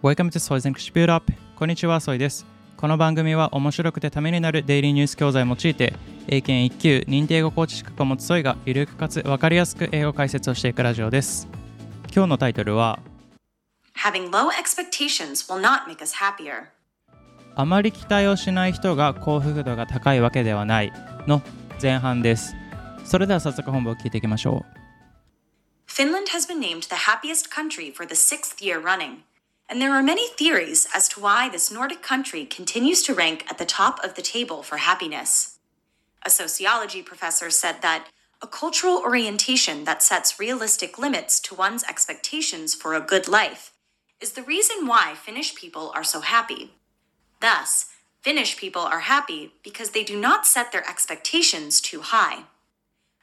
Welcome to Soy's English Build Up こんにちは、ソイです。この番組は面白くてためになるデイリーニュース教材を用いて、英検1級認定英語コーチ資格を持つソイがゆるくかつ分かりやすく英語解説をしていくラジオです。今日のタイトルは、Having low expectations will not make us happier. あまり期待をしない人が幸福度が高いわけではないの前半です。それでは早速本部を聞いていきましょう。Finland has been named the happiest country for the sixth year running, and there are many theories as to why this Nordic country continues to rank at the top of the table for happiness. A sociology professor said that a cultural orientation that sets realistic limits to one's expectations for a good life is the reason why Finnish people are so happy. Thus, Finnish people are happy because they do not set their expectations too high.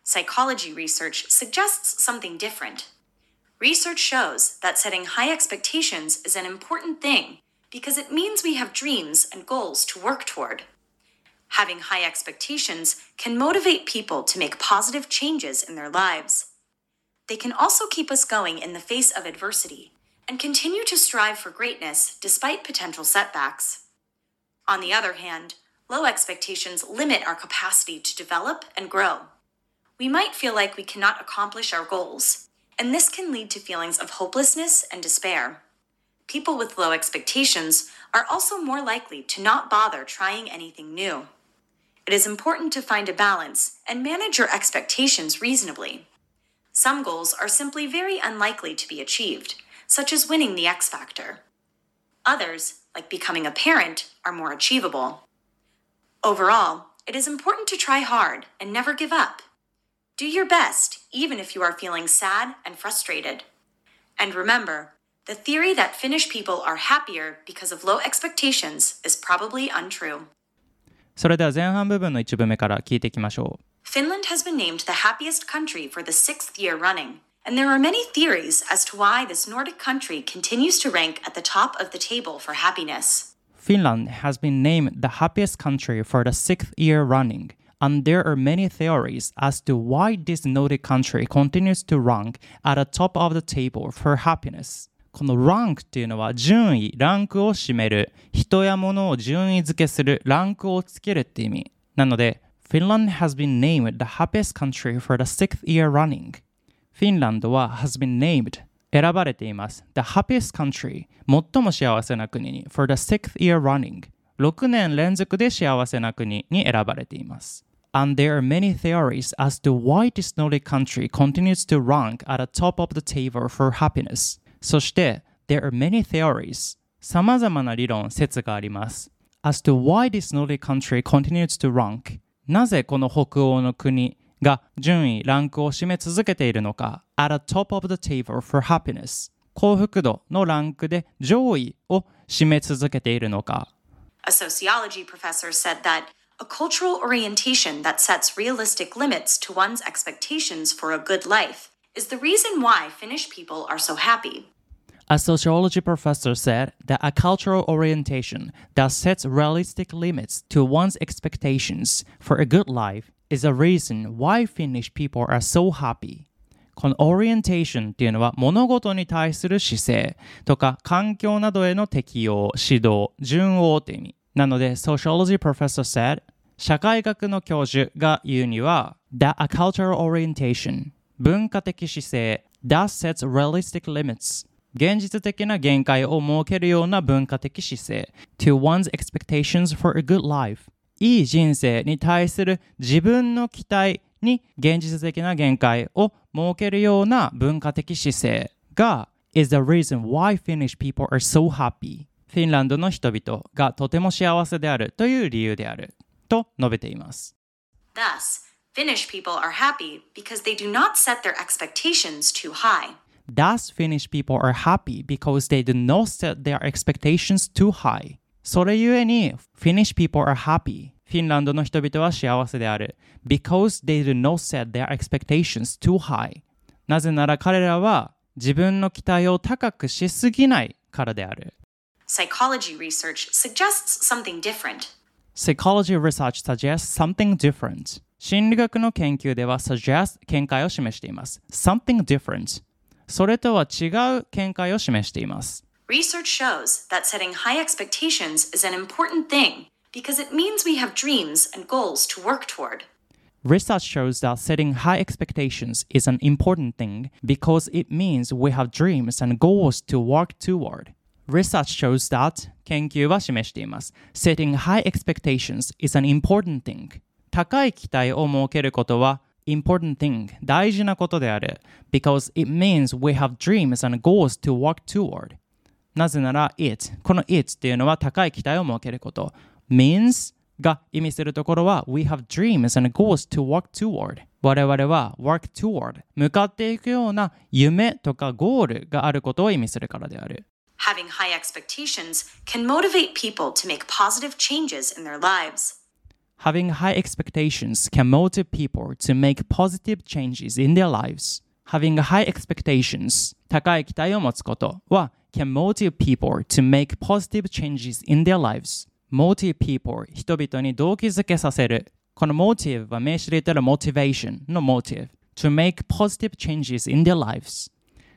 Psychology research suggests something different. Research shows that setting high expectations is an important thing because it means we have dreams and goals to work toward. Having high expectations can motivate people to make positive changes in their lives. They can also keep us going in the face of adversity and continue to strive for greatness despite potential setbacks. On the other hand, low expectations limit our capacity to develop and grow. We might feel like we cannot accomplish our goals, and this can lead to feelings of hopelessness and despair. People with low expectations are also more likely to not bother trying anything new. It is important to find a balance and manage your expectations reasonably. Some goals are simply very unlikely to be achieved, such as winning the X Factor. Others, like becoming a parent, are more achievable. Overall, it is important to try hard and never give up. Do your best, even if you are feeling sad and frustrated. And remember, the theory that Finnish people are happier because of low expectations is probably untrue. それでは前半部分の一部目から聞いていきましょう。 Finland has been named the happiest country for the sixth year running, and there are many theories as to why this Nordic country continues to rank at the top of the table for happiness. Finland has been named the happiest country for the sixth year running, and there are many theories as to why this Nordic country continues to rank at the top of the table for happiness. この rank っていうのは順位、ランクを占める、人や物を順位付けする、ランクをつけるって意味。なので、Finland has been named the happiest country for the sixth year running. フィンランドは has been named 選ばれています。The happiest country 最も幸せな国に for the sixth year running 6年連続で幸せな国に選ばれています。And there are many theories as to why this Nordic country continues to rank at the top of the table for happiness. そして、there are many theories 様々な理論、説があります。as to why this Nordic country continues to rank なぜこの北欧の国が順位、ランクを占め続けているのか at the top of the table for happiness 幸福度のランクで上位を占め続けているのか A sociology professor said that a cultural orientation that sets realistic limits to one's expectations for a good life is the reason why Finnish people are so happy. A sociology professor said that a cultural orientation that sets realistic limits to one's expectations for a good life is a reason why Finnish people are so happy. この orientation っていうのは物事に対する姿勢とか環境などへの適応、指導、順応って意味。 なので、sociology professor said 社会学の教授が言うには that a cultural orientation 文化的姿勢 that sets realistic limits 現実的な限界を設けるような文化的姿勢 to one's expectations for a good life いい人生に対する自分の期待に現実的な限界を設けるような文化的姿勢が is the reason why Finnish people are so happy フィンランドの人々がとても幸せであるという理由であると述べています。Thus, Finnish people are happy because they do not set their expectations too high. Thus, Finnish people are happy because they do not set their expectations too high. それゆえに、Finnish people are happy. フィンランドの人々は幸せである。Because they do not set their expectations too high. なぜなら彼らは自分の期待を高くしすぎないからである。Psychology research suggests something different. Psychology research suggests something different. 心理学の研究では suggest 見解を示しています。something different それとは違う見解を示しています。 Research shows that setting high expectations is an important thing because it means we have dreams and goals to work toward. Research shows that setting high expectations is an important thing because it means we have dreams and goals to work toward. Research shows that 研究は示しています。Setting high expectations is an important thing. 高い期待を設けることは important thing 大事なことである because it means we have dreams and goals to work toward なぜなら it この it っていうのは高い期待を設けること means が意味するところは We have dreams and goals to work toward 我々は work toward 向かっていくような夢とかゴールがあることを意味するからである Having high expectations can motivate people to make positive changes in their lives. Having high expectations can motivate people to make positive changes in their lives. Having high expectations 高い期待を持つことは can motivate people to make positive changes in their lives. motive people 人々に動機づけさせる。この motive は名詞で言ったら motivation の motive to make positive changes in their lives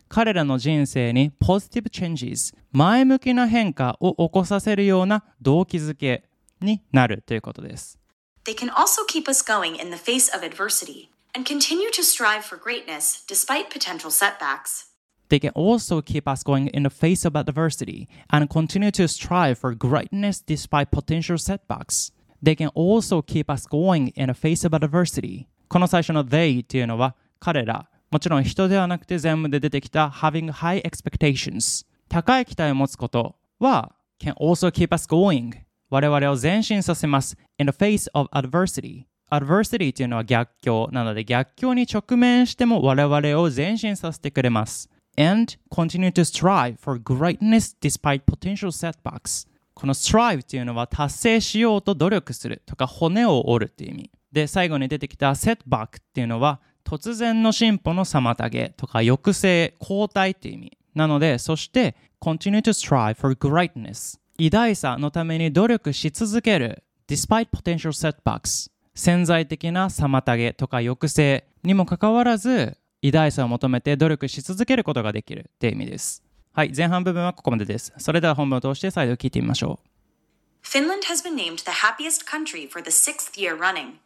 彼らの人生に positive changes 前向きな変化を起こさせるような動機づけになるということです They can also keep us going in the face of adversity and continue to strive for greatness despite potential setbacks. They can also keep us going in the face of adversity and continue to strive for greatness despite potential setbacks. They can also keep us going in the face of adversity. この最初の they っていうのは彼ら、 もちろん人ではなくて全部で出てきた having high expectations 高い期待を持つことは can also keep us going 我々を前進させます in the face of adversity adversity っていうのは逆境なので逆境に直面しても我々を前進させてくれます and continue to strive for greatness despite potential setbacks この strive っていうのは達成しようと努力するとか骨を折るっていう意味で最後に出てきた setback っていうのは突然の進歩の妨げとか抑制後退っていう意味。なのでそして continue to strive for greatness 偉大さのために努力し続ける despite potential setbacks 潜在的な妨げとか抑制にもかかわらず偉大さを求めて努力し続けることができるっていう意味です。はい前半部分はここまでです。それでは本文を通して再度聞いてみましょう。Finland has been named the happiest country for the sixth year running.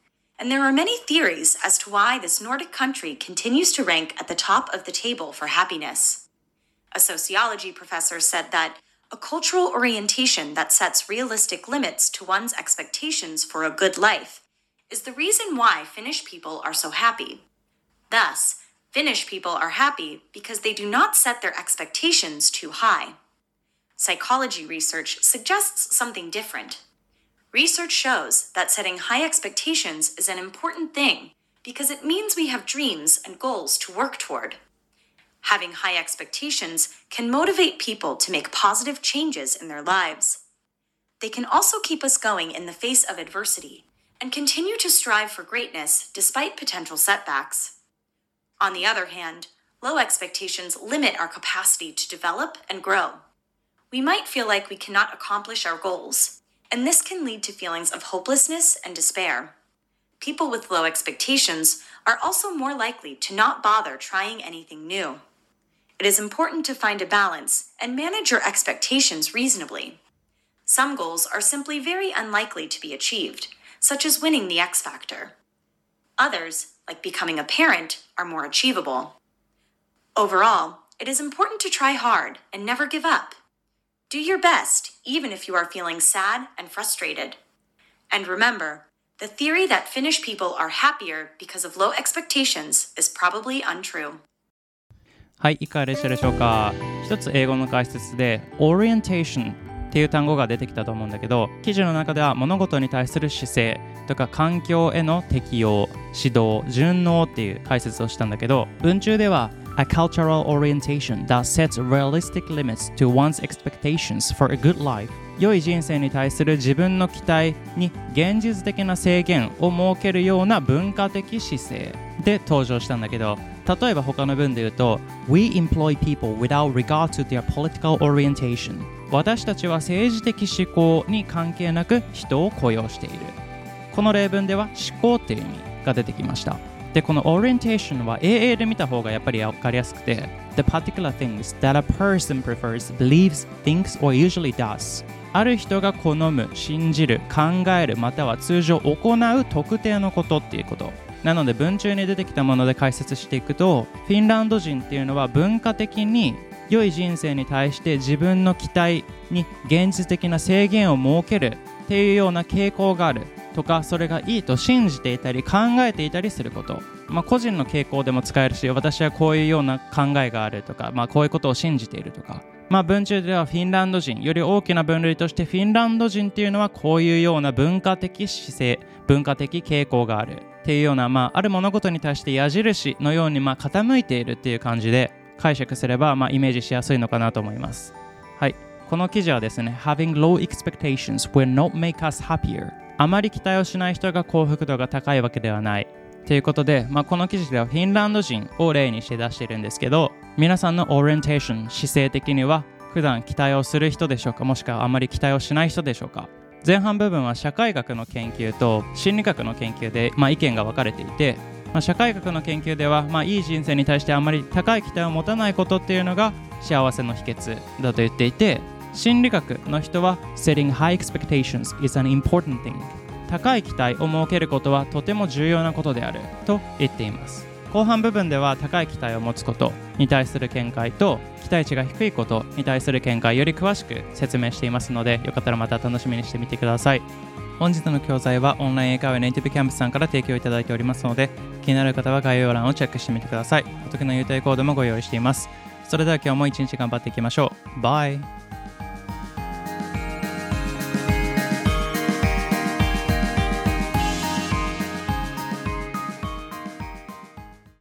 And there are many theories as to why this Nordic country continues to rank at the top of the table for happiness. A sociology professor said that a cultural orientation that sets realistic limits to one's expectations for a good life is the reason why Finnish people are so happy. Thus, Finnish people are happy because they do not set their expectations too high. Psychology research suggests something different. Research shows that setting high expectations is an important thing because it means we have dreams and goals to work toward. Having high expectations can motivate people to make positive changes in their lives. They can also keep us going in the face of adversity and continue to strive for greatness despite potential setbacks. On the other hand, low expectations limit our capacity to develop and grow. We might feel like we cannot accomplish our goals, and this can lead to feelings of hopelessness and despair. People with low expectations are also more likely to not bother trying anything new. It is important to find a balance and manage your expectations reasonably. Some goals are simply very unlikely to be achieved, such as winning the X Factor. Others, like becoming a parent, are more achievable. Overall, it is important to try hard and never give up. Do your best, even if you are feeling sad and frustrated. And remember, the theory that Finnish people are happier because of low expectations is probably untrue. はい、いかがでしたでしょうか一つ英語の解説で orientation っていう単語が出てきたと思うんだけど記事の中では物事に対する姿勢とか環境への適応指導順応っていう解説をしたんだけど文中では A cultural orientation that sets realistic limits to one's expectations for a good life 良い人生に対する自分の期待に現実的な制限を設けるような文化的姿勢で登場したんだけど例えば他の文で言うと We employ people without regard to their political orientation 私たちは政治的思考に関係なく人を雇用しているこの例文では思考っていう意味が出てきましたで、この orientation は AA で見た方がやっぱり分かりやすくて、The particular things that a person prefers, believes, thinks, or usually does. ある人が好む、信じる、考える、または通常行う特定のことっていうこと。なので文中に出てきたもので解説していくとフィンランド人っていうのは文化的に良い人生に対して自分の期待に現実的な制限を設けるっていうような傾向がある。とかそれがいいと信じていたり考えていたりすること、まあ、個人の傾向でも使えるし私はこういうような考えがあるとか、まあ、こういうことを信じているとか、まあ、文中ではフィンランド人より大きな分類としてフィンランド人っていうのはこういうような文化的姿勢文化的傾向があるっていうような、まあ、ある物事に対して矢印のようにまあ傾いているっていう感じで解釈すれば、まあ、イメージしやすいのかなと思います。はい。この記事はですね、Having low expectations will not make us happier あまり期待をしない人が幸福度が高いわけではない。ということで、まあ、この記事ではフィンランド人を例にして出しているんですけど、皆さんのオリエンテーション、姿勢的には普段期待をする人でしょうか、もしくはあまり期待をしない人でしょうか。前半部分は社会学の研究と心理学の研究で、まあ、意見が分かれていて、まあ、社会学の研究では、まあ、いい人生に対してあまり高い期待を持たないことっていうのが幸せの秘訣だと言っていて心理学の人は Setting high expectations is an important thing. 高い期待を設けることはとても重要なことであると言っています。後半部分では高い期待を持つことに対する見解と期待値が低いことに対する見解より詳しく説明していますのでよかったらまた楽しみにしてみてください。本日の教材はオンライン英会話ネイティブキャンプさんから提供いただいておりますので気になる方は概要欄をチェックしてみてください。お得な優待コードもご用意しています。それでは今日も一日頑張っていきましょう。バイ。